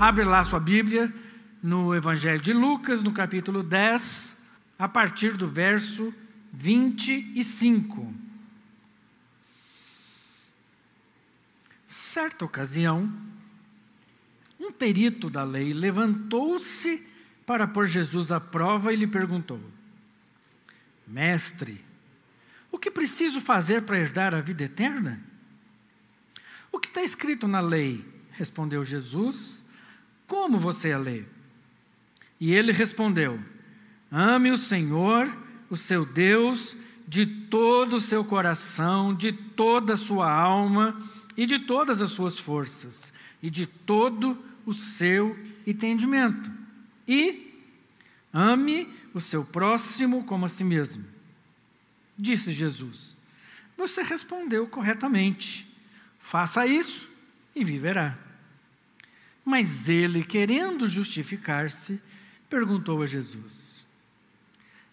Abre lá sua Bíblia no Evangelho de Lucas, no capítulo 10, a partir do verso 25. Certa ocasião, um perito da lei levantou-se para pôr Jesus à prova e lhe perguntou: Mestre, o que preciso fazer para herdar a vida eterna? O que está escrito na lei? Respondeu Jesus. Como você a lê? E ele respondeu: Ame o Senhor, o seu Deus, de todo o seu coração, de toda a sua alma e de todas as suas forças, e de todo o seu entendimento. E ame o seu próximo como a si mesmo. Disse Jesus: Você respondeu corretamente. Faça isso e viverá. Mas ele, querendo justificar-se, perguntou a Jesus: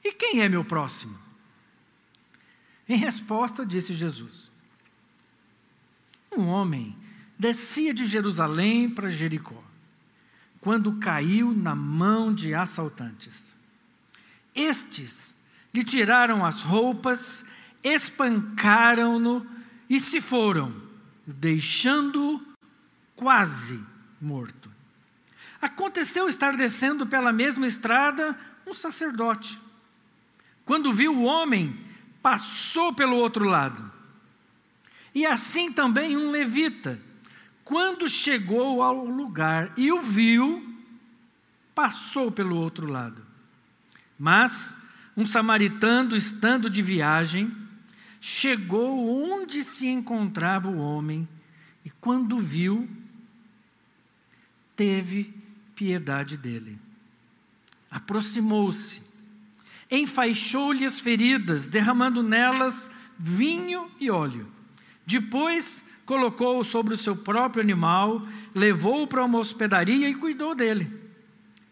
E quem é meu próximo? Em resposta, disse Jesus: Um homem descia de Jerusalém para Jericó, quando caiu na mão de assaltantes. Estes lhe tiraram as roupas, espancaram-no e se foram, deixando-o quase morto. Aconteceu estar descendo pela mesma estrada um sacerdote. Quando viu o homem, passou pelo outro lado. E assim também um levita, quando chegou ao lugar e o viu, passou pelo outro lado. Mas um samaritano, estando de viagem, chegou onde se encontrava o homem e, quando viu, teve piedade dele. Aproximou-se, enfaixou-lhe as feridas, derramando nelas vinho e óleo. Depois colocou-o sobre o seu próprio animal, levou-o para uma hospedaria e cuidou dele.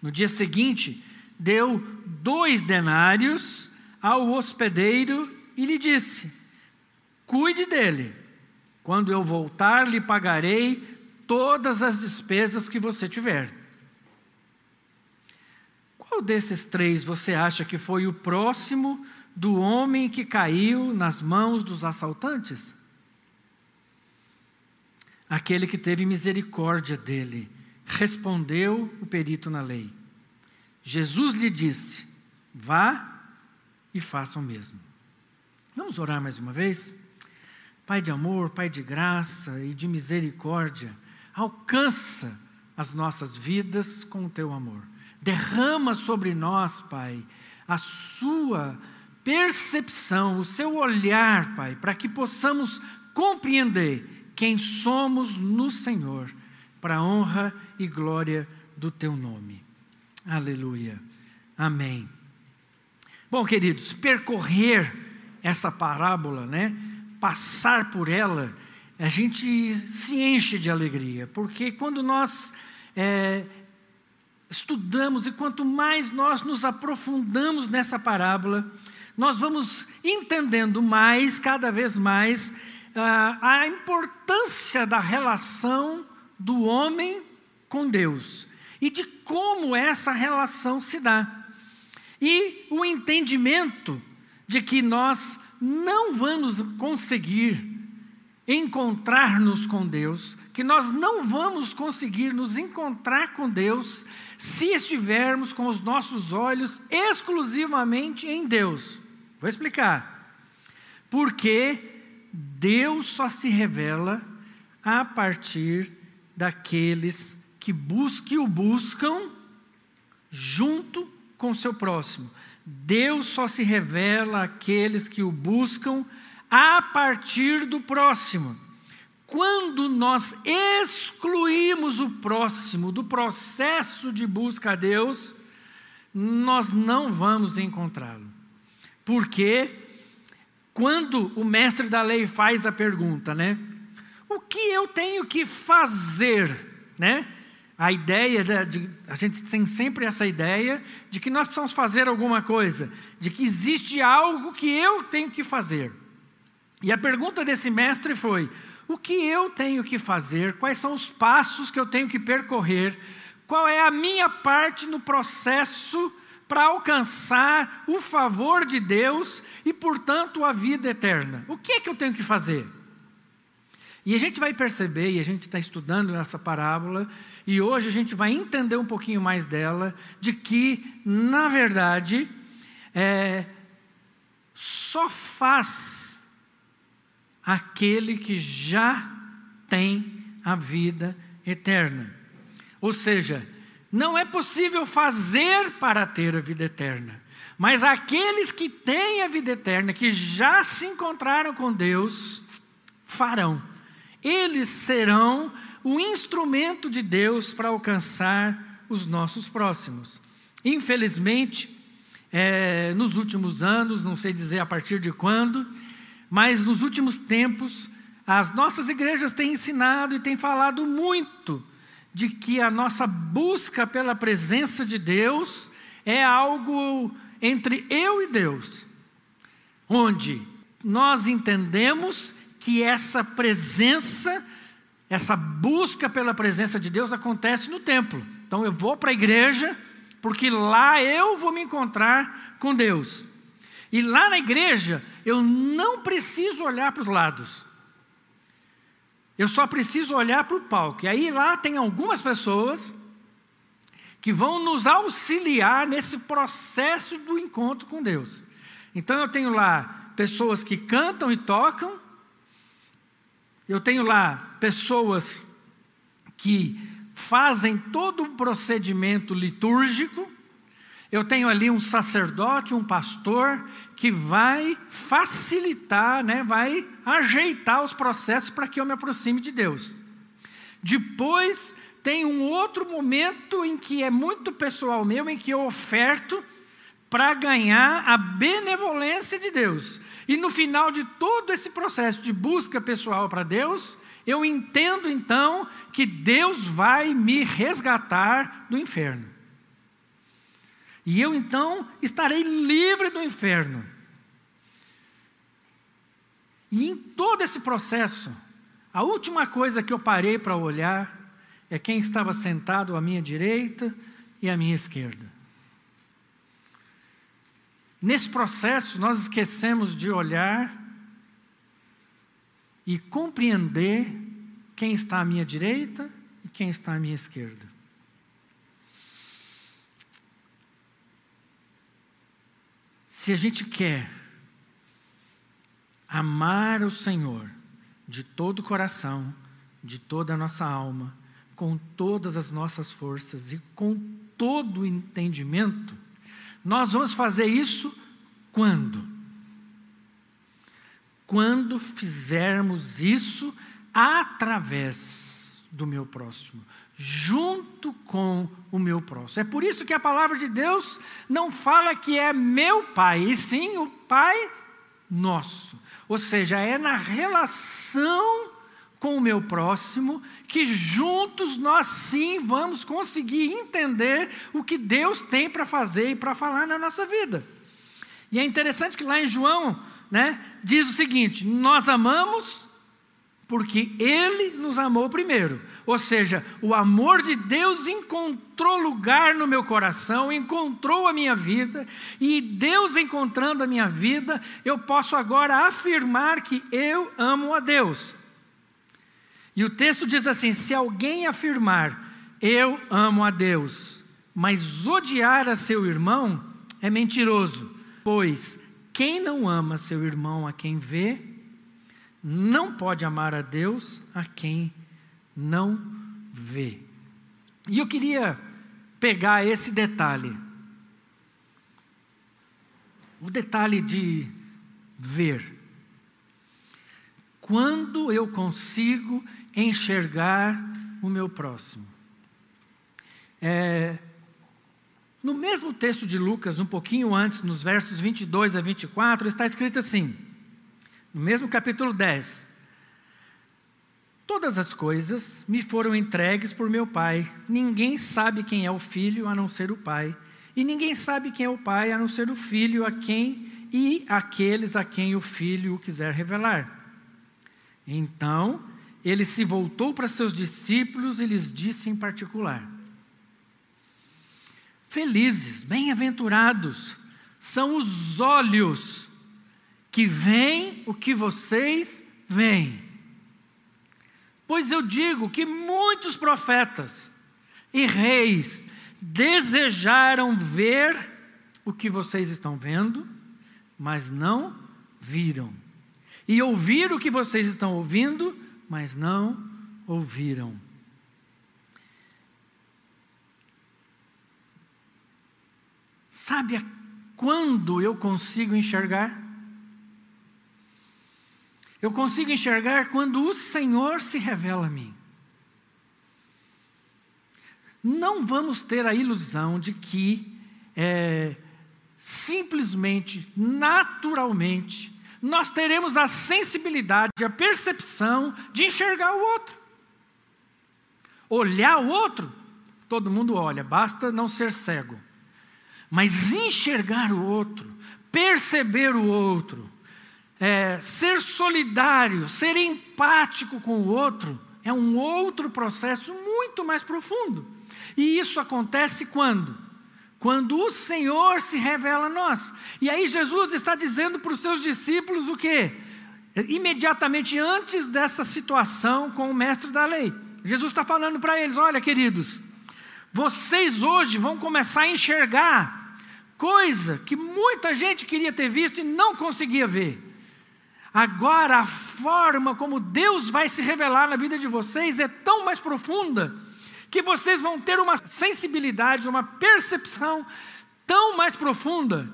No dia seguinte, deu dois denários ao hospedeiro e lhe disse: Cuide dele. Quando eu voltar, lhe pagarei todas as despesas que você tiver. Qual desses três você acha que foi o próximo do homem que caiu nas mãos dos assaltantes? Aquele que teve misericórdia dele, respondeu o perito na lei. Jesus lhe disse: Vá e faça o mesmo. Vamos orar mais uma vez? Pai de amor, Pai de graça e de misericórdia, alcança as nossas vidas com o teu amor. Derrama sobre nós, Pai, a sua percepção, o seu olhar, Pai, para que possamos compreender quem somos no Senhor, para a honra e glória do teu nome. Aleluia. Amém. Bom, queridos, percorrer essa parábola, né? Passar por ela, a gente se enche de alegria, porque quando nós é, estudamos e quanto mais nós nos aprofundamos nessa parábola, nós vamos entendendo mais, cada vez mais, a, a importância da relação do homem com Deus e de como essa relação se dá. E o entendimento de que nós não vamos conseguir encontrar-nos com Deus, que nós não vamos conseguir nos encontrar com Deus se estivermos com os nossos olhos exclusivamente em Deus. Vou explicar. Porque Deus só se revela a partir daqueles que, bus que o buscam junto com o seu próximo. Deus só se revela àqueles que o buscam a partir do próximo. Quando nós excluímos o próximo do processo de busca a Deus, nós não vamos encontrá-lo. Porque quando o mestre da lei faz a pergunta, né? O que eu tenho que fazer, né? A ideia de, a gente tem sempre essa ideia de que nós precisamos fazer alguma coisa, de que existe algo que eu tenho que fazer. E a pergunta desse mestre foi: o que eu tenho que fazer? Quais são os passos que eu tenho que percorrer qual é a minha parte no processo para alcançar o favor de Deus e, portanto, a vida eterna. O que é que eu tenho que fazer? E a gente vai perceber, e a gente está estudando essa parábola, e hoje a gente vai entender um pouquinho mais dela, de que, na verdade, é, só faz aquele que já tem a vida eterna. Ou seja, não é possível fazer para ter a vida eterna. Mas aqueles que têm a vida eterna, que já se encontraram com Deus, farão eles serão o instrumento de Deus para alcançar os nossos próximos. Infelizmente, é, nos últimos anos, não sei dizer a partir de quando, mas nos últimos tempos, as nossas igrejas têm ensinado e têm falado muito de que a nossa busca pela presença de Deus é algo entre eu e Deus, onde nós entendemos que essa presença, essa busca pela presença de Deus acontece no templo. Então eu vou para a igreja, porque lá eu vou me encontrar com Deus. E lá na igreja, eu não preciso olhar para os lados. Eu só preciso olhar para o palco. E aí lá tem algumas pessoas que vão nos auxiliar nesse processo do encontro com Deus. Então eu tenho lá pessoas que cantam e tocam, eu tenho lá pessoas que fazem todo um procedimento litúrgico. Eu tenho ali um sacerdote, um pastor, que vai facilitar, né, vai ajeitar os processos para que eu me aproxime de Deus. Depois tem um outro momento em que é muito pessoal meu, em que eu oferto para ganhar a benevolência de Deus. E no final de todo esse processo de busca pessoal para Deus, eu entendo então que Deus vai me resgatar do inferno. E eu então estarei livre do inferno. E em todo esse processo, a última coisa que eu parei para olhar é quem estava sentado à minha direita e à minha esquerda. Nesse processo, nós esquecemos de olhar e compreender quem está à minha direita e quem está à minha esquerda. Se a gente quer amar o Senhor de todo o coração, de toda a nossa alma, com todas as nossas forças e com todo o entendimento, nós vamos fazer isso quando? Quando fizermos isso através do meu próximo, junto com o meu próximo. É por isso que a palavra de Deus não fala que é meu Pai, e sim o Pai nosso. Ou seja, é na relação com o meu próximo, que juntos nós sim vamos conseguir entender o que Deus tem para fazer e para falar na nossa vida. E é interessante que lá em João, né, diz o seguinte: nós amamos porque Ele nos amou primeiro. Ou seja, o amor de Deus encontrou lugar no meu coração, encontrou a minha vida, e Deus encontrando a minha vida, eu posso agora afirmar que eu amo a Deus. E o texto diz assim: se alguém afirmar, eu amo a Deus, mas odiar a seu irmão, é mentiroso, pois quem não ama seu irmão a quem vê, não pode amar a Deus a quem não vê. E eu queria pegar esse detalhe, o detalhe de ver. Quando eu consigo enxergar o meu próximo. É, no mesmo texto de Lucas, um pouquinho antes, nos versos 22 a 24, está escrito assim, no mesmo capítulo 10: Todas as coisas me foram entregues por meu Pai. Ninguém sabe quem é o Filho a não ser o Pai, e ninguém sabe quem é o Pai a não ser o Filho a quem e aqueles a quem o Filho o quiser revelar. Então, ele se voltou para seus discípulos e lhes disse em particular: Felizes, bem-aventurados são os olhos que veem o que vocês veem. Pois eu digo que muitos profetas e reis desejaram ver o que vocês estão vendo, mas não viram. E ouvir o que vocês estão ouvindo, mas não ouviram. Sabe quando eu consigo enxergar? Eu consigo enxergar quando o Senhor se revela a mim. Não vamos ter a ilusão de que é, simplesmente, naturalmente, nós teremos a sensibilidade, a percepção de enxergar o outro. Olhar o outro, todo mundo olha, basta não ser cego. Mas enxergar o outro, perceber o outro, é, ser solidário, ser empático com o outro, é um outro processo muito mais profundo. E isso acontece quando? Quando o Senhor se revela a nós. E aí Jesus está dizendo para os seus discípulos o quê? Imediatamente antes dessa situação com o mestre da lei. Jesus está falando para eles: olha, queridos, vocês hoje vão começar a enxergar coisa que muita gente queria ter visto e não conseguia ver. Agora, a forma como Deus vai se revelar na vida de vocês é tão mais profunda que vocês vão ter uma sensibilidade, uma percepção tão mais profunda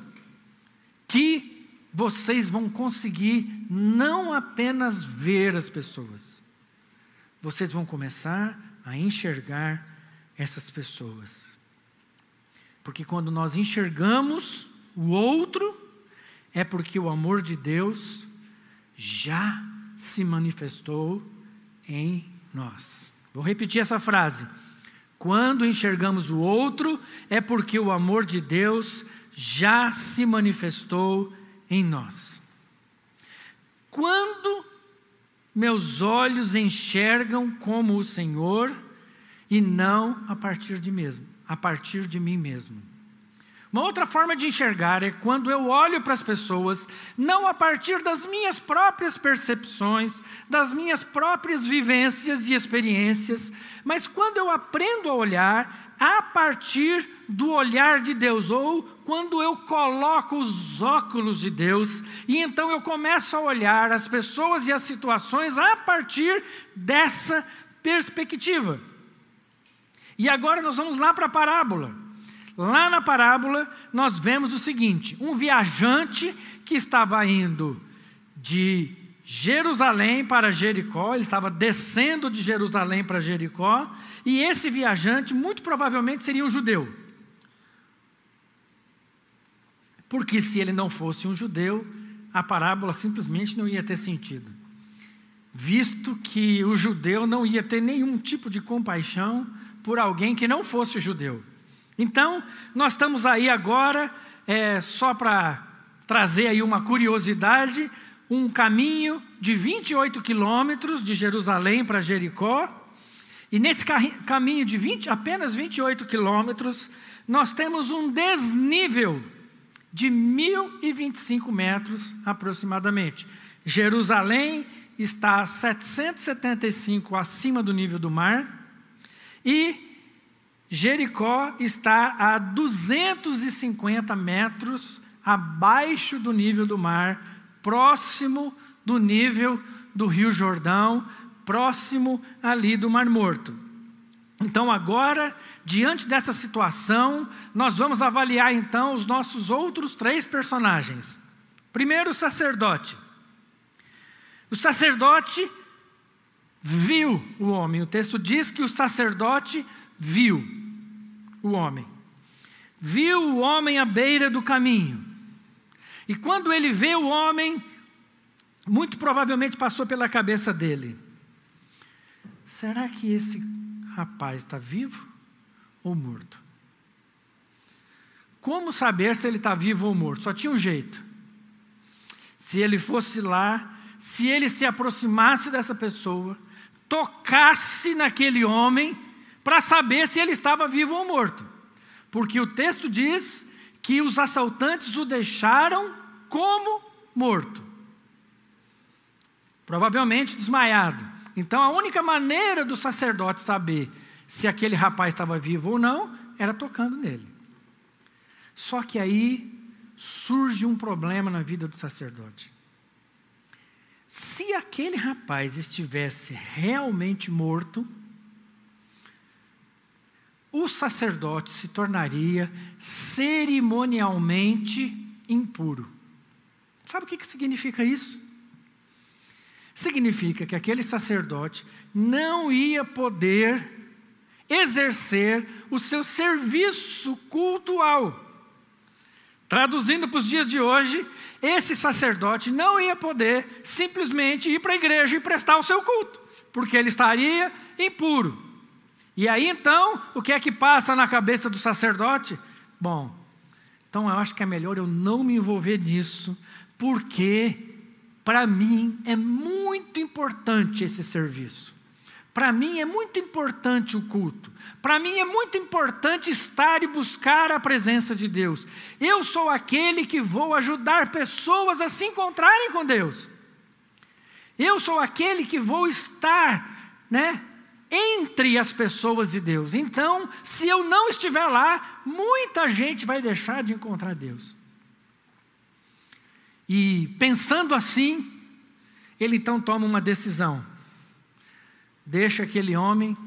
que vocês vão conseguir não apenas ver as pessoas, vocês vão começar a enxergar essas pessoas. Porque quando nós enxergamos o outro, é porque o amor de Deus já se manifestou em nós. Vou repetir essa frase. Quando enxergamos o outro, é porque o amor de Deus já se manifestou em nós. Quando meus olhos enxergam como o Senhor e não a partir de mesmo, a partir de mim mesmo. Uma outra forma de enxergar é quando eu olho para as pessoas, não a partir das minhas próprias percepções, das minhas próprias vivências e experiências, mas quando eu aprendo a olhar a partir do olhar de Deus, ou quando eu coloco os óculos de Deus, e então eu começo a olhar as pessoas e as situações a partir dessa perspectiva. E agora nós vamos lá para a parábola. Lá na parábola, nós vemos o seguinte: um viajante que estava indo de Jerusalém para Jericó, ele estava descendo de Jerusalém para Jericó, e esse viajante muito provavelmente seria um judeu. Porque se ele não fosse um judeu, a parábola simplesmente não ia ter sentido. Visto que o judeu não ia ter nenhum tipo de compaixão por alguém que não fosse judeu. Então, nós estamos aí agora, é, só para trazer aí uma curiosidade, um caminho de 28 quilômetros de Jerusalém para Jericó. E nesse caminho de 20, apenas 28 quilômetros, nós temos um desnível de 1.025 metros aproximadamente. Jerusalém está a 775 acima do nível do mar e Jericó está a 250 metros abaixo do nível do mar, próximo do nível do Rio Jordão, próximo ali do Mar Morto. Então, agora, diante dessa situação, nós vamos avaliar então os nossos outros três personagens. Primeiro, o sacerdote. O sacerdote viu o homem. O texto diz que o sacerdote viu o homem. Viu o homem à beira do caminho. E quando ele vê o homem, muito provavelmente passou pela cabeça dele: será que esse rapaz está vivo ou morto? Como saber se ele está vivo ou morto? Só tinha um jeito. Se ele fosse lá, se ele se aproximasse dessa pessoa, tocasse naquele homem, para saber se ele estava vivo ou morto. Porque o texto diz que os assaltantes o deixaram como morto. Provavelmente desmaiado. Então a única maneira do sacerdote saber se aquele rapaz estava vivo ou não era tocando nele. Só que aí surge um problema na vida do sacerdote. Se aquele rapaz estivesse realmente morto, o sacerdote se tornaria cerimonialmente impuro. Sabe o que significa isso? Significa que aquele sacerdote não ia poder exercer o seu serviço cultual. Traduzindo para os dias de hoje, esse sacerdote não ia poder simplesmente ir para a igreja e prestar o seu culto, porque ele estaria impuro. E aí então, o que é que passa na cabeça do sacerdote? Bom, então eu acho que é melhor eu não me envolver nisso, porque para mim é muito importante esse serviço. Para mim é muito importante o culto. Para mim é muito importante estar e buscar a presença de Deus. Eu sou aquele que vou ajudar pessoas a se encontrarem com Deus. Eu sou aquele que vou estar, né, entre as pessoas e Deus. Então, se eu não estiver lá, muita gente vai deixar de encontrar Deus. E pensando assim, ele então toma uma decisão. Deixa aquele homem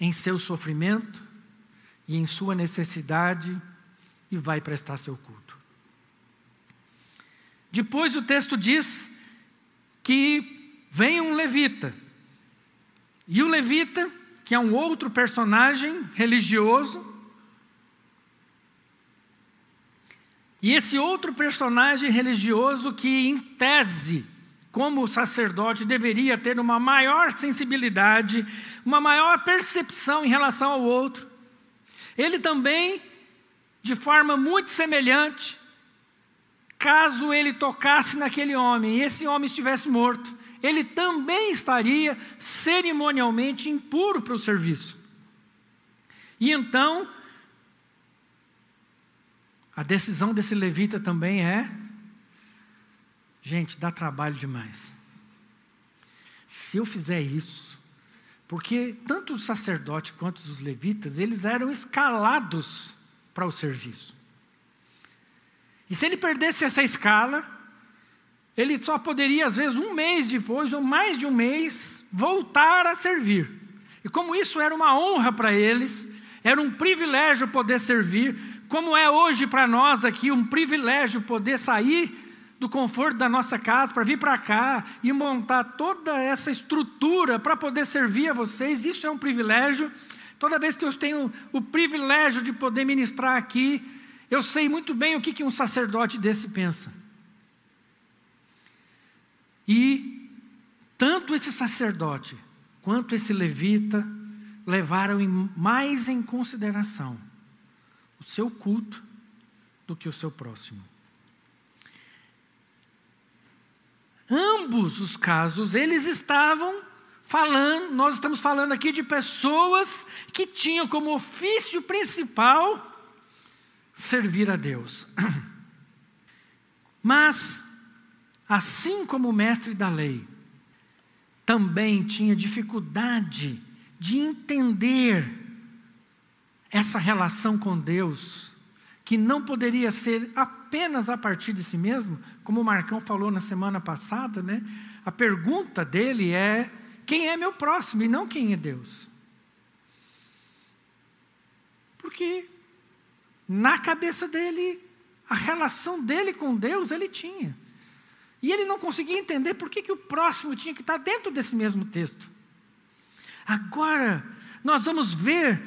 em seu sofrimento e em sua necessidade e vai prestar seu culto. Depois o texto diz que vem um levita e o levita, que é um outro personagem religioso, e esse outro personagem religioso que, em tese, como sacerdote, deveria ter uma maior sensibilidade, uma maior percepção em relação ao outro. Ele também, de forma muito semelhante, caso ele tocasse naquele homem e esse homem estivesse morto, ele também estaria cerimonialmente impuro para o serviço. E então, a decisão desse levita também é: gente, dá trabalho demais. Se eu fizer isso, porque tanto o sacerdote quanto os levitas, eles eram escalados para o serviço. E se ele perdesse essa escala, ele só poderia, às vezes, um mês depois, ou mais de um mês, voltar a servir. E como isso era uma honra para eles, era um privilégio poder servir, como é hoje para nós aqui um privilégio poder sair do conforto da nossa casa para vir para cá e montar toda essa estrutura para poder servir a vocês, isso é um privilégio. Toda vez que eu tenho o privilégio de poder ministrar aqui, eu sei muito bem o que, um sacerdote desse pensa. E tanto esse sacerdote quanto esse levita levaram mais em consideração o seu culto do que o seu próximo. Ambos os casos, eles estavam falando, nós estamos falando aqui de pessoas que tinham como ofício principal servir a Deus. Mas assim como o mestre da lei, também tinha dificuldade de entender essa relação com Deus, que não poderia ser apenas a partir de si mesmo, como o Marcão falou na semana passada, né? A pergunta dele é: quem é meu próximo e não quem é Deus? Porque na cabeça dele, a relação dele com Deus ele tinha. E ele não conseguia entender por que, que o próximo tinha que estar dentro desse mesmo texto. Agora, nós vamos ver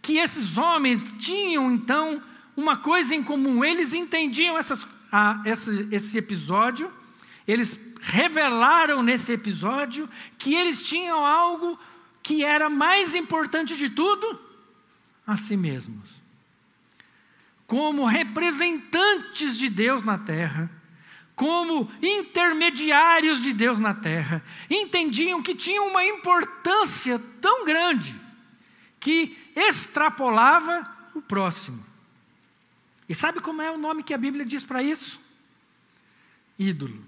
que esses homens tinham então uma coisa em comum, eles entendiam essas, esse, esse episódio, eles revelaram nesse episódio que eles tinham algo que era mais importante de tudo, a si mesmos. Como representantes de Deus na terra, como intermediários de Deus na terra, entendiam que tinham uma importância tão grande que extrapolava o próximo. E sabe como é o nome que a Bíblia diz para isso? Ídolo.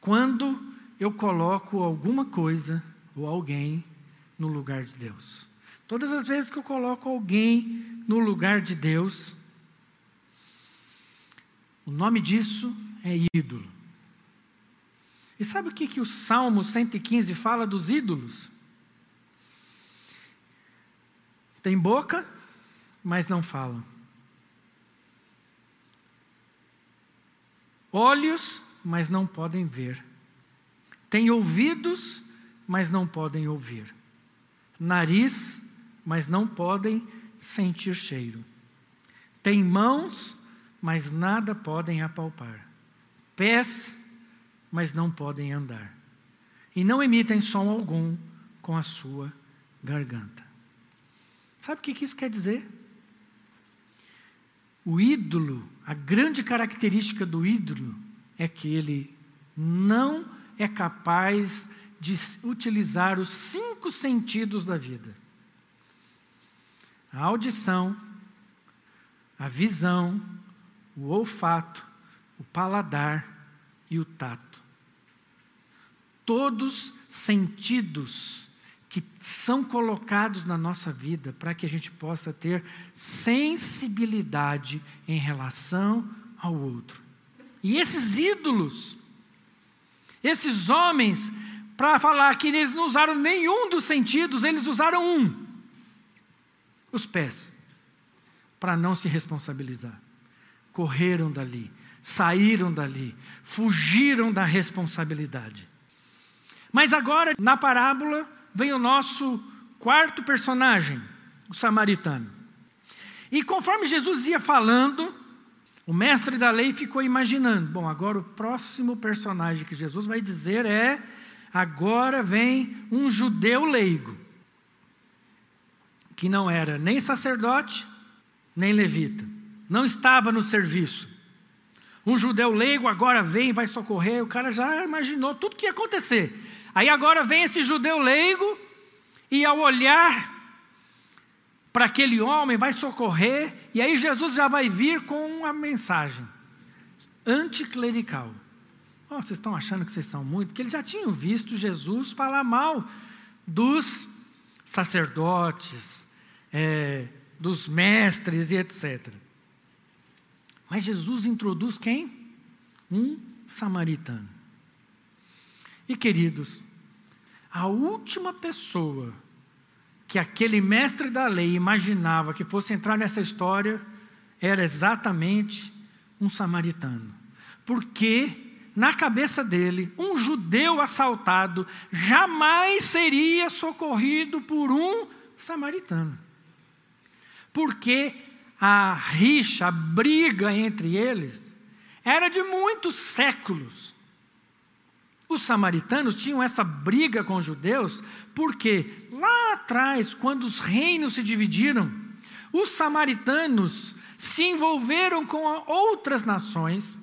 Quando eu coloco alguma coisa ou alguém no lugar de Deus. Todas as vezes que eu coloco alguém no lugar de Deus, o nome disso é ídolo. E sabe o que, que o Salmo 115 fala dos ídolos? Tem boca, mas não falam. Olhos, mas não podem ver. Tem ouvidos, mas não podem ouvir. Nariz, mas não podem sentir cheiro. Tem mãos, mas nada podem apalpar. Pés, mas não podem andar. E não emitem som algum com a sua garganta. Sabe o que isso quer dizer? O ídolo, a grande característica do ídolo é que ele não é capaz de utilizar os cinco sentidos da vida: a audição, a visão, o olfato, o paladar e o tato. Todos sentidos que são colocados na nossa vida para que a gente possa ter sensibilidade em relação ao outro. E esses ídolos, esses homens, para falar que eles não usaram nenhum dos sentidos, eles usaram um: os pés, para não se responsabilizar. Correram dali, saíram dali, fugiram da responsabilidade. Mas agora, na parábola, vem o nosso quarto personagem, o samaritano. E conforme Jesus ia falando, o mestre da lei ficou imaginando: bom, agora o próximo personagem que Jesus vai dizer é: agora vem um judeu leigo, que não era nem sacerdote, nem levita, não estava no serviço. Um judeu leigo agora vem vai socorrer, o cara já imaginou tudo que ia acontecer. Aí agora vem esse judeu leigo e ao olhar para aquele homem, vai socorrer, e aí Jesus já vai vir com uma mensagem anticlerical. Oh, vocês estão achando que vocês são muito? Porque eles já tinham visto Jesus falar mal dos sacerdotes, é, dos mestres e etc. Mas Jesus introduz quem? Um samaritano. E queridos, a última pessoa que aquele mestre da lei imaginava que fosse entrar nessa história era exatamente um samaritano. Porque, na cabeça dele, um judeu assaltado jamais seria socorrido por um samaritano. Porque a rixa, a briga entre eles, era de muitos séculos. Os samaritanos tinham essa briga com os judeus, porque lá atrás, quando os reinos se dividiram, os samaritanos se envolveram com outras nações,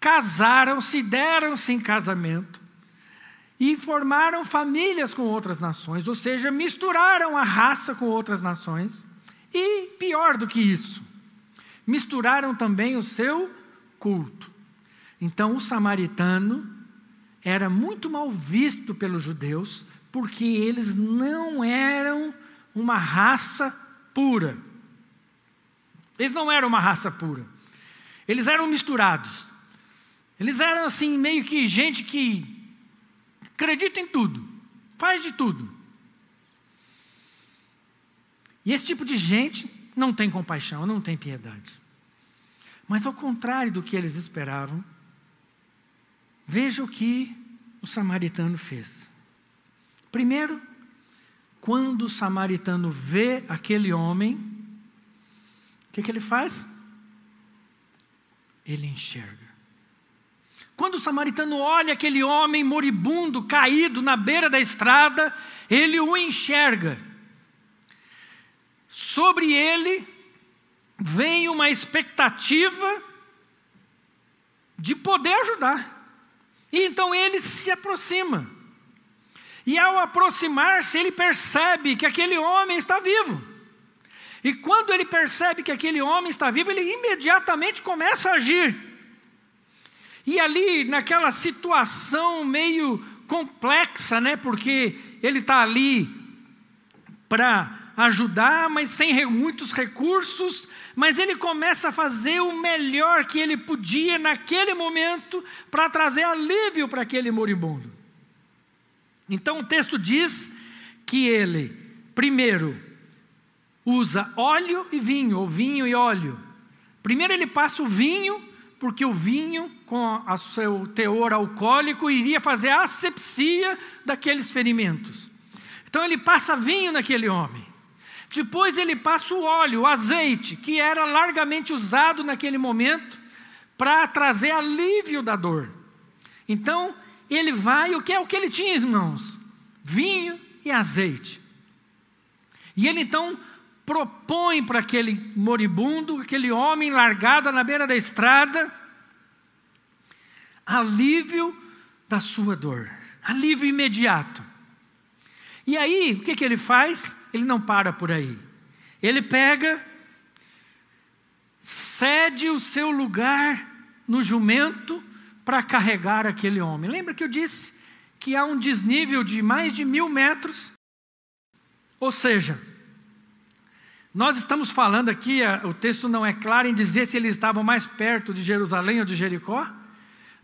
casaram-se, deram-se em casamento e formaram famílias com outras nações, ou seja, misturaram a raça com outras nações. E pior do que isso, misturaram também o seu culto. Então, o samaritano era muito mal visto pelos judeus, porque eles não eram uma raça pura. Eles não eram uma raça pura. Eles eram misturados. Eles eram assim, meio que gente que acredita em tudo, faz de tudo. E esse tipo de gente não tem compaixão, não tem piedade. Mas ao contrário do que eles esperavam, Veja o que o samaritano fez. Primeiro, quando o samaritano vê aquele homem, o que, que ele faz? Ele enxerga. Quando o samaritano olha aquele homem moribundo, caído na beira da estrada, ele o enxerga. Sobre ele vem uma expectativa de poder ajudar. E então ele se aproxima. E ao aproximar-se, ele percebe que aquele homem está vivo. E quando ele percebe que aquele homem está vivo, ele imediatamente começa a agir. E ali, naquela situação meio complexa, né? Porque ele está ali para ajudar, mas sem muitos recursos, mas ele começa a fazer o melhor que ele podia naquele momento para trazer alívio para aquele moribundo. Então o texto diz que ele, primeiro, usa óleo e vinho, ou vinho e óleo. Primeiro ele passa o vinho, porque o vinho, com o seu teor alcoólico, iria fazer a asepsia daqueles ferimentos. Então ele passa vinho naquele homem. Depois ele passa o óleo, o azeite, que era largamente usado naquele momento para trazer alívio da dor. Então ele vai, o que é o que ele tinha, irmãos? Vinho e azeite. E ele então propõe para aquele moribundo, aquele homem largado na beira da estrada, alívio da sua dor, alívio imediato. E aí, o que, que ele faz? Ele não para por aí. Ele pega, cede o seu lugar no jumento para carregar aquele homem. Lembra que eu disse que há um desnível de mais de mil metros? Ou seja, nós estamos falando aqui, o texto não é claro em dizer se eles estavam mais perto de Jerusalém ou de Jericó,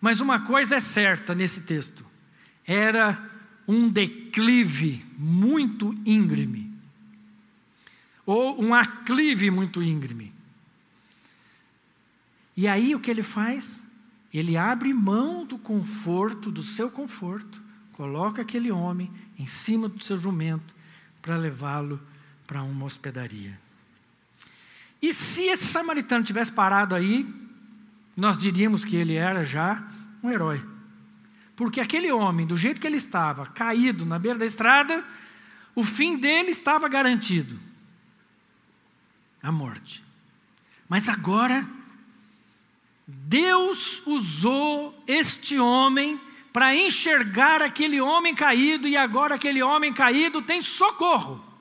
mas uma coisa é certa nesse texto: era um declive muito íngreme, ou um aclive muito íngreme. E aí o que ele faz? Ele abre mão do conforto, do seu conforto, coloca aquele homem em cima do seu jumento para levá-lo para uma hospedaria. E se esse samaritano tivesse parado aí, nós diríamos que ele era já um herói. Porque aquele homem, do jeito que ele estava, caído na beira da estrada, o fim dele estava garantido a morte. Mas agora, Deus usou este homem para enxergar aquele homem caído, e agora aquele homem caído tem socorro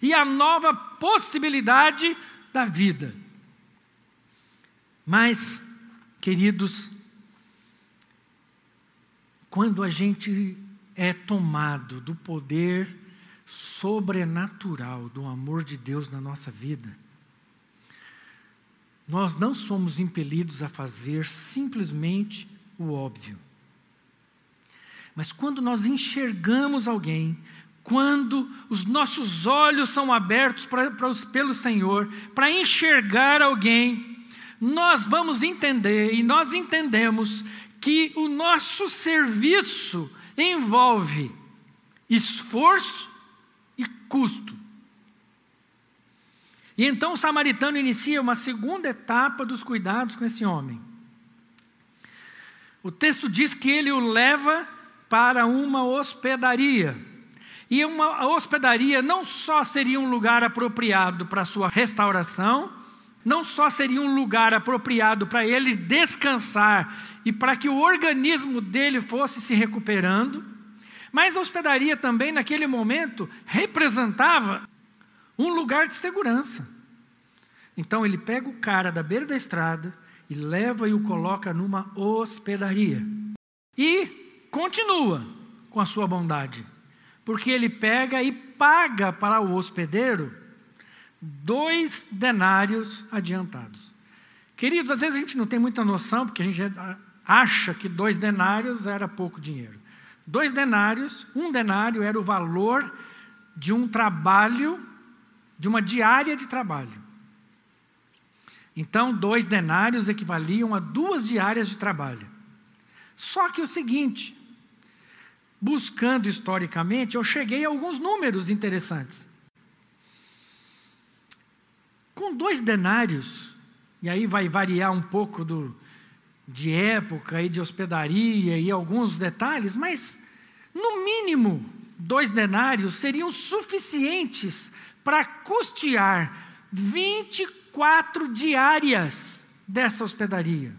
e a nova possibilidade da vida. Mas, queridos, quando a gente é tomado do poder sobrenatural do amor de Deus na nossa vida, nós não somos impelidos a fazer simplesmente o óbvio. Mas quando nós enxergamos alguém quando os nossos olhos são abertos pra, pra, pelo Senhor para enxergar alguém, nós vamos entender e nós entendemos que o nosso serviço envolve esforço custo. E então o samaritano inicia uma segunda etapa dos cuidados com esse homem. O texto diz que ele o leva para uma hospedaria. E uma hospedaria não só seria um lugar apropriado para sua restauração, não só seria um lugar apropriado para ele descansar e para que o organismo dele fosse se recuperando, mas a hospedaria também, naquele momento, representava um lugar de segurança. Então ele pega o cara da beira da estrada e leva e o coloca numa hospedaria. E continua com a sua bondade porque ele pega e paga para o hospedeiro dois denários adiantados. Queridos, às vezes a gente não tem muita noção, porque a gente acha que dois denários era pouco dinheiro. Dois denários, um denário era o valor de um trabalho, de uma diária de trabalho. Então, dois denários equivaliam a duas diárias de trabalho. Só que o seguinte, buscando historicamente, eu cheguei a alguns números interessantes. Com dois denários, e aí vai variar um pouco do, de época e de hospedaria e alguns detalhes, mas no mínimo dois denários seriam suficientes para custear 24 diárias dessa hospedaria.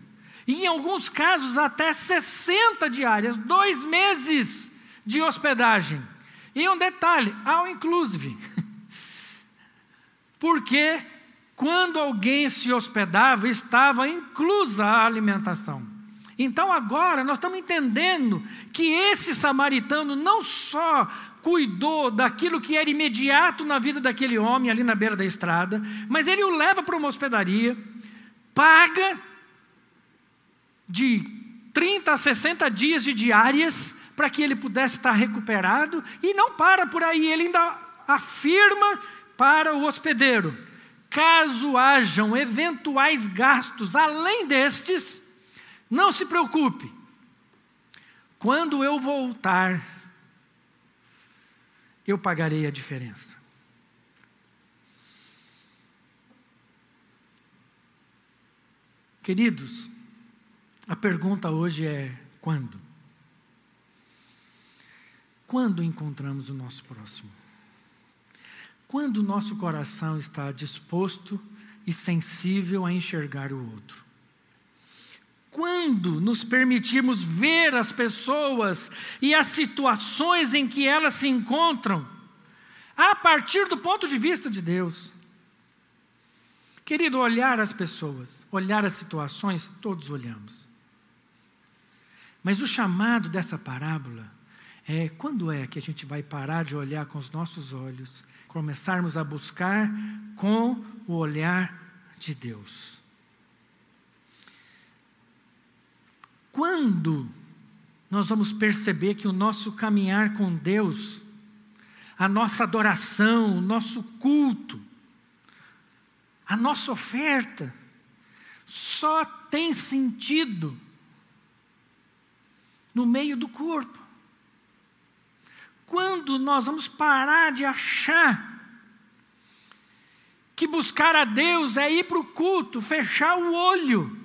E em alguns casos até 60 diárias, dois meses de hospedagem. E um detalhe, ao inclusive. Porque quando alguém se hospedava, estava inclusa a alimentação. Então agora nós estamos entendendo que esse samaritano não só cuidou daquilo que era imediato na vida daquele homem ali na beira da estrada, mas ele o leva para uma hospedaria, paga de 30 a 60 dias de diárias para que ele pudesse estar recuperado e não para por aí, ele ainda afirma para o hospedeiro: caso hajam eventuais gastos além destes, não se preocupe. Quando eu voltar, eu pagarei a diferença. Queridos, a pergunta hoje é: quando? Quando encontramos o nosso próximo? Quando o nosso coração está disposto e sensível a enxergar o outro? Quando nos permitimos ver as pessoas e as situações em que elas se encontram, a partir do ponto de vista de Deus. Querido, olhar as pessoas, olhar as situações, todos olhamos. Mas o chamado dessa parábola é quando é que a gente vai parar de olhar com os nossos olhos começarmos a buscar com o olhar de Deus. Quando nós vamos perceber que o nosso caminhar com Deus, a nossa adoração, o nosso culto, a nossa oferta, só tem sentido no meio do corpo quando nós vamos parar de achar que buscar a Deus é ir para o culto, fechar o olho.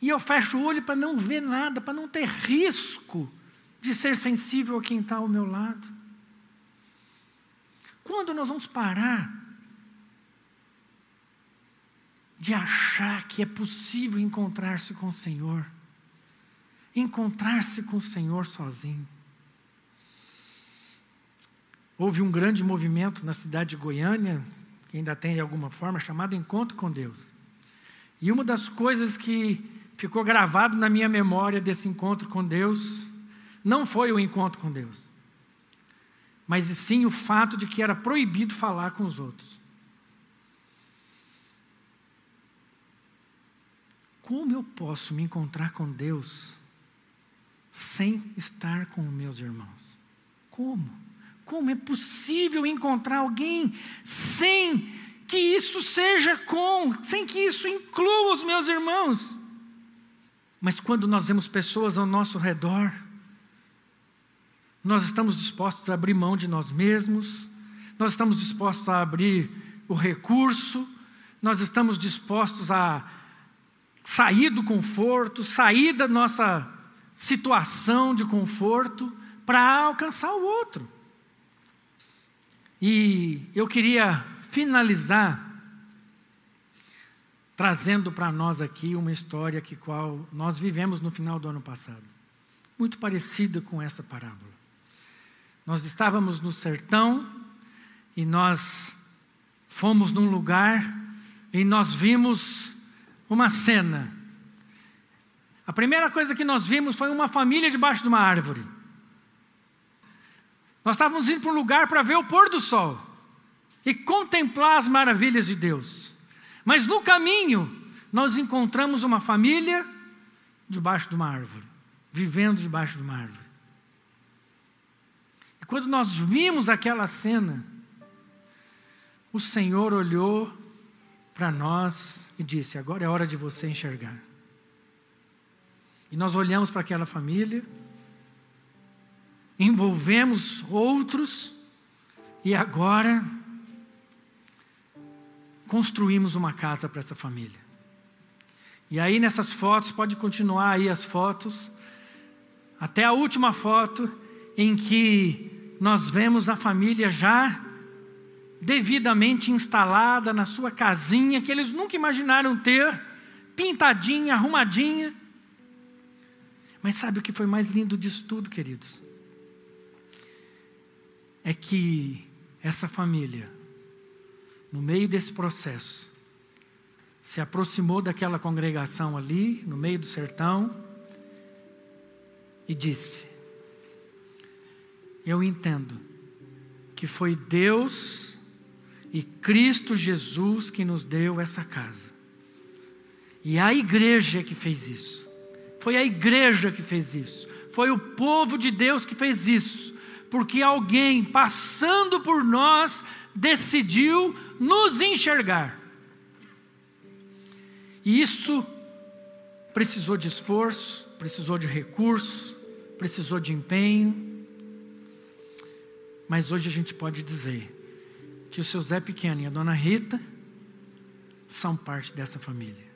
E eu fecho o olho para não ver nada, para não ter risco de ser sensível a quem está ao meu lado. Quando nós vamos parar de achar que é possível encontrar-se com o Senhor, encontrar-se com o Senhor sozinho. Houve um grande movimento na cidade de Goiânia, que ainda tem de alguma forma, chamado Encontro com Deus. E uma das coisas que ficou gravado na minha memória desse encontro com Deus, não foi o encontro com Deus, mas sim o fato de que era proibido falar com os outros. Como eu posso me encontrar com Deus sem estar com meus irmãos? Como? Como é possível encontrar alguém sem que isso seja com, sem que isso inclua os meus irmãos? Mas quando nós vemos pessoas ao nosso redor, nós estamos dispostos a abrir mão de nós mesmos, nós estamos dispostos a abrir o recurso, nós estamos dispostos a sair do conforto, sair da nossa situação de conforto para alcançar o outro. E eu queria finalizar trazendo para nós aqui uma história que qual nós vivemos no final do ano passado, muito parecida com essa parábola. Nós estávamos no sertão e nós fomos num lugar e nós vimos uma cena. A primeira coisa que nós vimos foi uma família debaixo de uma árvore. Nós estávamos indo para um lugar para ver o pôr do sol e contemplar as maravilhas de Deus. Mas no caminho, nós encontramos uma família debaixo de uma árvore, vivendo debaixo de uma árvore. E quando nós vimos aquela cena, o Senhor olhou para nós e disse: Agora é hora de você enxergar. E nós olhamos para aquela família envolvemos outros e agora construímos uma casa para essa família. E aí nessas fotos, pode continuar aí as fotos, até a última foto em que nós vemos a família já devidamente instalada na sua casinha que eles nunca imaginaram ter, pintadinha, arrumadinha. Mas sabe o que foi mais lindo disso tudo, queridos? É que essa família no meio desse processo, se aproximou daquela congregação ali, no meio do sertão, e disse: Eu entendo que foi Deus e Cristo Jesus que nos deu essa casa. E a igreja que fez isso. Foi a igreja que fez isso. Foi o povo de Deus que fez isso. Porque alguém passando por nós decidiu nos enxergar. E isso precisou de esforço, precisou de recurso, precisou de empenho. Mas hoje a gente pode dizer que o seu Zé Pequeno e a dona Rita são parte dessa família,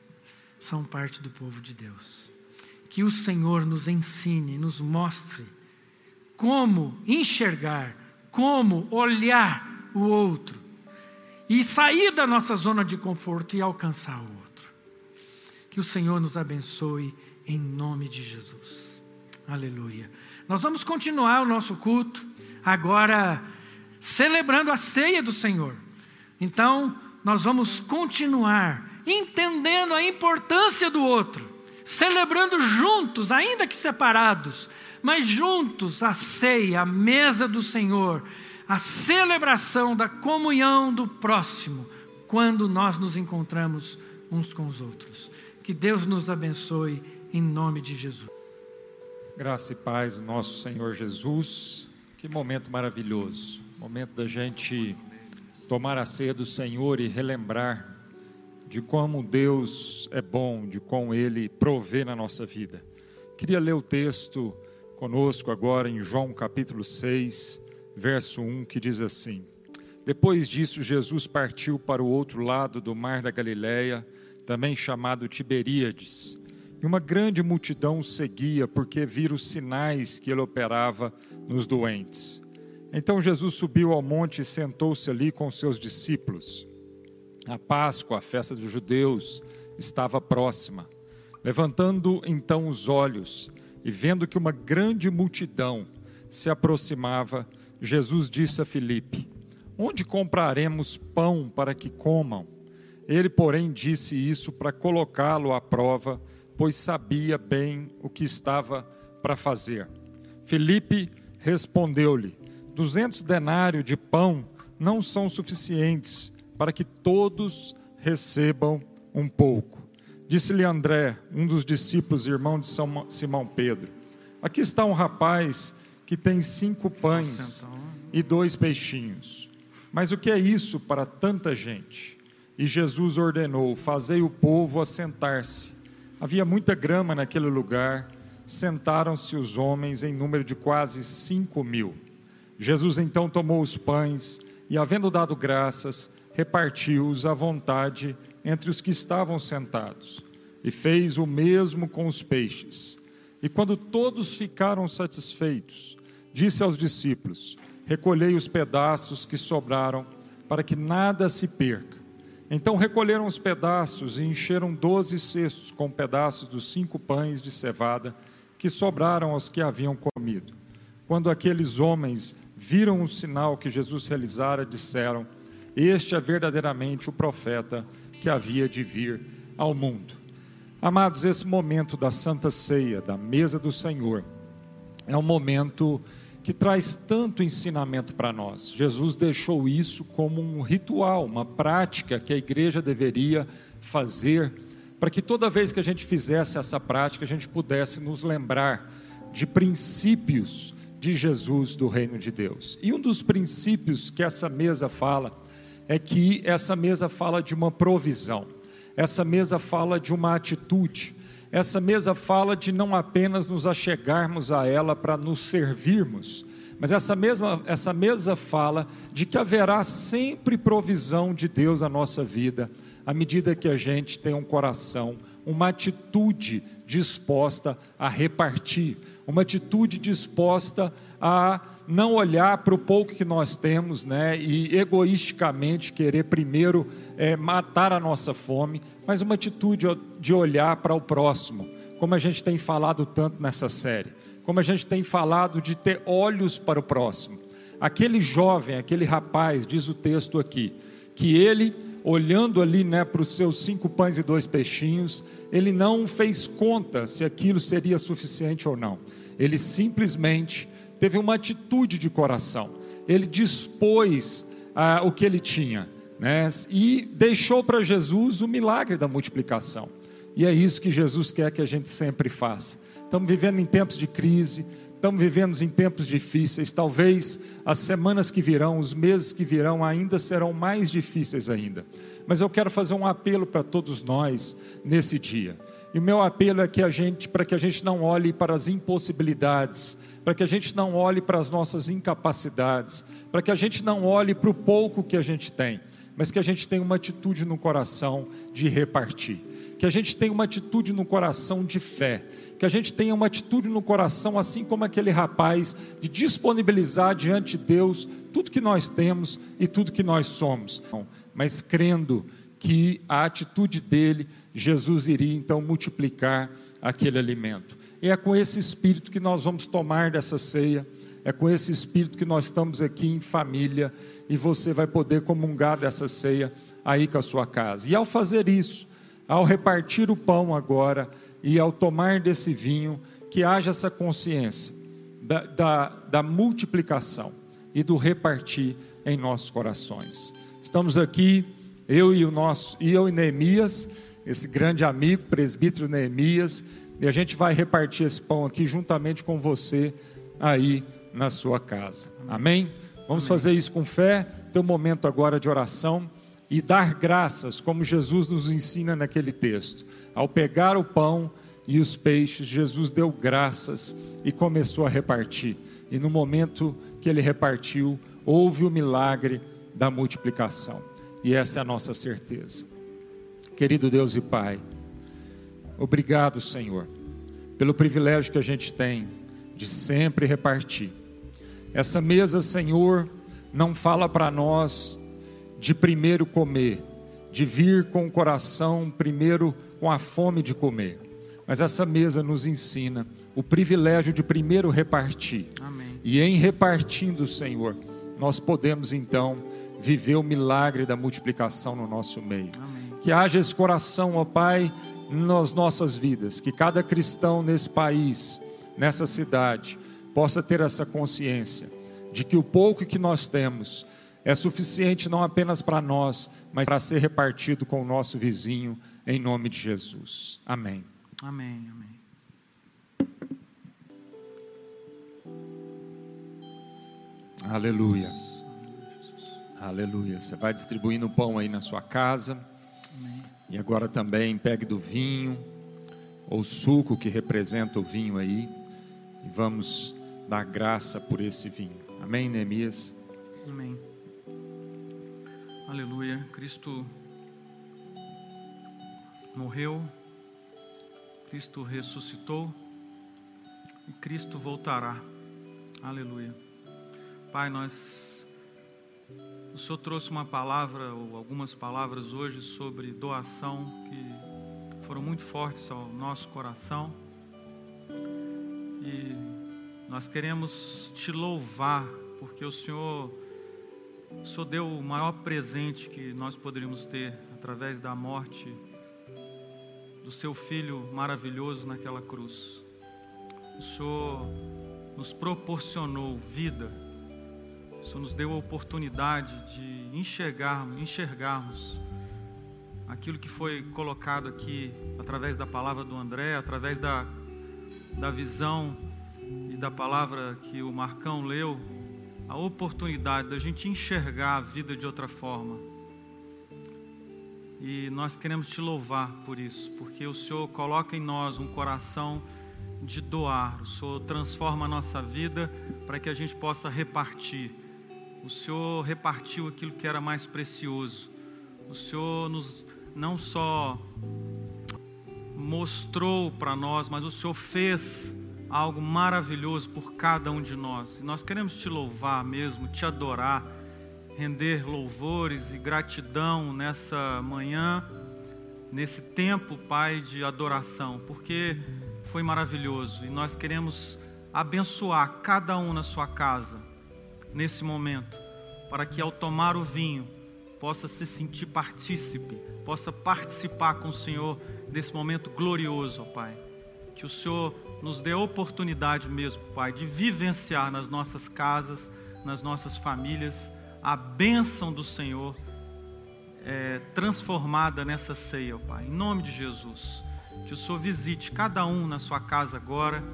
são parte do povo de Deus. Que o Senhor nos ensine, nos mostre como enxergar, como olhar o outro e sair da nossa zona de conforto e alcançar o outro. Que o Senhor nos abençoe em nome de Jesus. Aleluia. Nós vamos continuar o nosso culto agora celebrando a ceia do Senhor. Então, nós vamos continuar entendendo a importância do outro, celebrando juntos, ainda que separados, mas juntos a ceia, a mesa do Senhor, a celebração da comunhão do próximo, quando nós nos encontramos uns com os outros. Que Deus nos abençoe em nome de Jesus. Graça e paz do nosso Senhor Jesus. Que momento maravilhoso. Momento da gente tomar a ceia do Senhor e relembrar de como Deus é bom, de como Ele provê na nossa vida. Queria ler o texto conosco agora em João capítulo 6, verso 1, que diz assim: Depois disso, Jesus partiu para o outro lado do mar da Galileia, também chamado Tiberíades. E uma grande multidão o seguia, porque viram os sinais que ele operava nos doentes. Então Jesus subiu ao monte e sentou-se ali com seus discípulos. A Páscoa, a festa dos judeus, estava próxima. Levantando então os olhos e vendo que uma grande multidão se aproximava, Jesus disse a Filipe: Onde compraremos pão para que comam? Ele, porém, disse isso para colocá-lo à prova, pois sabia bem o que estava para fazer. Filipe respondeu-lhe: Duzentos denários de pão não são suficientes para que todos recebam um pouco. Disse-lhe André, um dos discípulos, irmão de Simão Pedro: Aqui está um rapaz que tem cinco pães e dois peixinhos. Mas o que é isso para tanta gente? E Jesus ordenou: Fazei o povo assentar-se. Havia muita grama naquele lugar. Sentaram-se os homens em número de quase cinco mil. Jesus então tomou os pães e, havendo dado graças, repartiu-os à vontade entre os que estavam sentados, e fez o mesmo com os peixes. E quando todos ficaram satisfeitos, disse aos discípulos: Recolhei os pedaços que sobraram, para que nada se perca. Então recolheram os pedaços e encheram doze cestos com pedaços dos cinco pães de cevada que sobraram aos que haviam comido. Quando aqueles homens viram o sinal que Jesus realizara, disseram: Este é verdadeiramente o profeta que havia de vir ao mundo. Amados, esse momento da Santa Ceia, da mesa do Senhor, é um momento que traz tanto ensinamento para nós. Jesus deixou isso como um ritual, uma prática que a igreja deveria fazer, para que toda vez que a gente fizesse essa prática, a gente pudesse nos lembrar de princípios de Jesus do reino de Deus. E um dos princípios que essa mesa fala é que essa mesa fala de uma provisão. Essa mesa fala de uma atitude. Essa mesa fala de não apenas nos achegarmos a ela para nos servirmos, mas essa mesma essa mesa fala de que haverá sempre provisão de Deus na nossa vida, à medida que a gente tem um coração, uma atitude disposta a repartir, uma atitude disposta a não olhar para o pouco que nós temos, né, e egoisticamente querer primeiro é, matar a nossa fome, mas uma atitude de olhar para o próximo, como a gente tem falado tanto nessa série, como a gente tem falado de ter olhos para o próximo. Aquele jovem, aquele rapaz, diz o texto aqui, que ele, olhando ali né, para os seus cinco pães e dois peixinhos, ele não fez conta se aquilo seria suficiente ou não. Ele simplesmente teve uma atitude de coração. Ele dispôs ah, o que ele tinha né, e deixou para Jesus o milagre da multiplicação. E é isso que Jesus quer que a gente sempre faça. Estamos vivendo em tempos de crise, estamos vivendo em tempos difíceis. Talvez as semanas que virão, os meses que virão, ainda serão mais difíceis ainda. Mas eu quero fazer um apelo para todos nós nesse dia. E o meu apelo é que a gente, para que a gente não olhe para as impossibilidades, para que a gente não olhe para as nossas incapacidades, para que a gente não olhe para o pouco que a gente tem, mas que a gente tenha uma atitude no coração de repartir, que a gente tenha uma atitude no coração de fé, que a gente tenha uma atitude no coração, assim como aquele rapaz, de disponibilizar diante de Deus tudo que nós temos e tudo que nós somos, mas crendo que a atitude dele, Jesus iria então multiplicar aquele alimento. E é com esse espírito que nós vamos tomar dessa ceia, é com esse espírito que nós estamos aqui em família e você vai poder comungar dessa ceia aí com a sua casa. E ao fazer isso, ao repartir o pão agora e ao tomar desse vinho, que haja essa consciência da, da, da multiplicação e do repartir em nossos corações. Estamos aqui, eu e o nosso, e eu e Neemias, esse grande amigo, presbítero Neemias, e a gente vai repartir esse pão aqui juntamente com você aí na sua casa. Amém? Vamos Amém. fazer isso com fé, ter um momento agora de oração e dar graças, como Jesus nos ensina naquele texto. Ao pegar o pão e os peixes, Jesus deu graças e começou a repartir. E no momento que ele repartiu, houve o milagre da multiplicação. E essa é a nossa certeza. Querido Deus e Pai, Obrigado, Senhor, pelo privilégio que a gente tem de sempre repartir. Essa mesa, Senhor, não fala para nós de primeiro comer, de vir com o coração primeiro com a fome de comer. Mas essa mesa nos ensina o privilégio de primeiro repartir. Amém. E em repartindo, Senhor, nós podemos então viver o milagre da multiplicação no nosso meio. Amém. Que haja esse coração, ó Pai, nas nossas vidas, que cada cristão nesse país, nessa cidade, possa ter essa consciência de que o pouco que nós temos é suficiente não apenas para nós, mas para ser repartido com o nosso vizinho, em nome de Jesus. Amém. Amém, amém. Aleluia. Aleluia. Você vai distribuindo o pão aí na sua casa. E agora também pegue do vinho, ou suco que representa o vinho aí, e vamos dar graça por esse vinho. Amém, Neemias? Amém. Aleluia. Cristo morreu, Cristo ressuscitou e Cristo voltará. Aleluia. Pai, nós o Senhor trouxe uma palavra, ou algumas palavras hoje, sobre doação, que foram muito fortes ao nosso coração. E nós queremos te louvar, porque o Senhor, o Senhor deu o maior presente que nós poderíamos ter através da morte do seu filho maravilhoso naquela cruz. O Senhor nos proporcionou vida o Senhor nos deu a oportunidade de enxergarmos, enxergarmos aquilo que foi colocado aqui através da palavra do André, através da, da visão e da palavra que o Marcão leu, a oportunidade da gente enxergar a vida de outra forma. E nós queremos te louvar por isso, porque o Senhor coloca em nós um coração de doar, o Senhor transforma a nossa vida para que a gente possa repartir o Senhor repartiu aquilo que era mais precioso. O Senhor nos não só mostrou para nós, mas o Senhor fez algo maravilhoso por cada um de nós. E nós queremos te louvar mesmo, te adorar, render louvores e gratidão nessa manhã, nesse tempo, Pai, de adoração, porque foi maravilhoso e nós queremos abençoar cada um na sua casa nesse momento, para que ao tomar o vinho possa se sentir partícipe, possa participar com o Senhor desse momento glorioso, Pai. Que o Senhor nos dê oportunidade mesmo, Pai, de vivenciar nas nossas casas, nas nossas famílias, a bênção do Senhor é, transformada nessa ceia, Pai. Em nome de Jesus. Que o Senhor visite cada um na sua casa agora,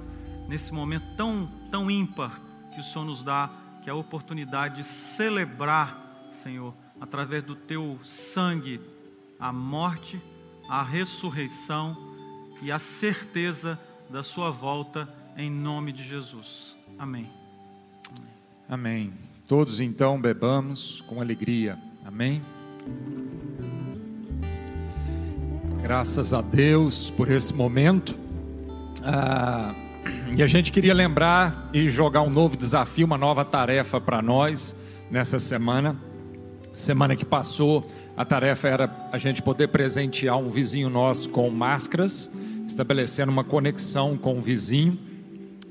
nesse momento tão, tão ímpar que o Senhor nos dá, que é a oportunidade de celebrar, Senhor, através do teu sangue, a morte, a ressurreição e a certeza da sua volta, em nome de Jesus. Amém. Amém. Todos então bebamos com alegria. Amém. Graças a Deus por esse momento. Ah, e a gente queria lembrar e jogar um novo desafio, uma nova tarefa para nós nessa semana. Semana que passou, a tarefa era a gente poder presentear um vizinho nosso com máscaras, estabelecendo uma conexão com o vizinho.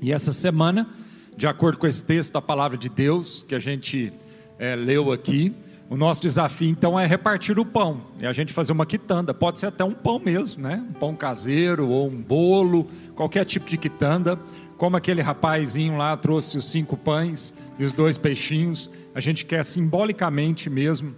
E essa semana, de acordo com esse texto da palavra de Deus que a gente é, leu aqui, o nosso desafio então é repartir o pão, e a gente fazer uma quitanda, pode ser até um pão mesmo, né? Um pão caseiro ou um bolo, qualquer tipo de quitanda. Como aquele rapazinho lá trouxe os cinco pães e os dois peixinhos, a gente quer simbolicamente mesmo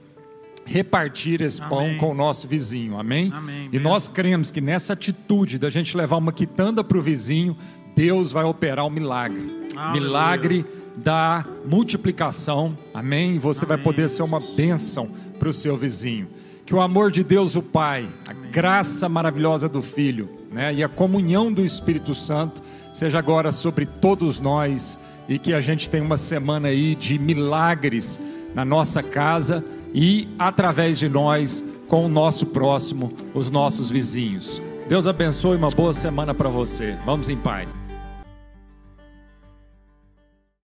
repartir esse Amém. pão com o nosso vizinho. Amém? Amém e nós cremos que nessa atitude da gente levar uma quitanda para o vizinho, Deus vai operar o um milagre. Milagre da multiplicação. Amém? Você Amém. vai poder ser uma bênção para o seu vizinho. Que o amor de Deus, o Pai, a graça maravilhosa do Filho, né, e a comunhão do Espírito Santo seja agora sobre todos nós e que a gente tenha uma semana aí de milagres na nossa casa e através de nós com o nosso próximo, os nossos vizinhos. Deus abençoe uma boa semana para você. Vamos em paz.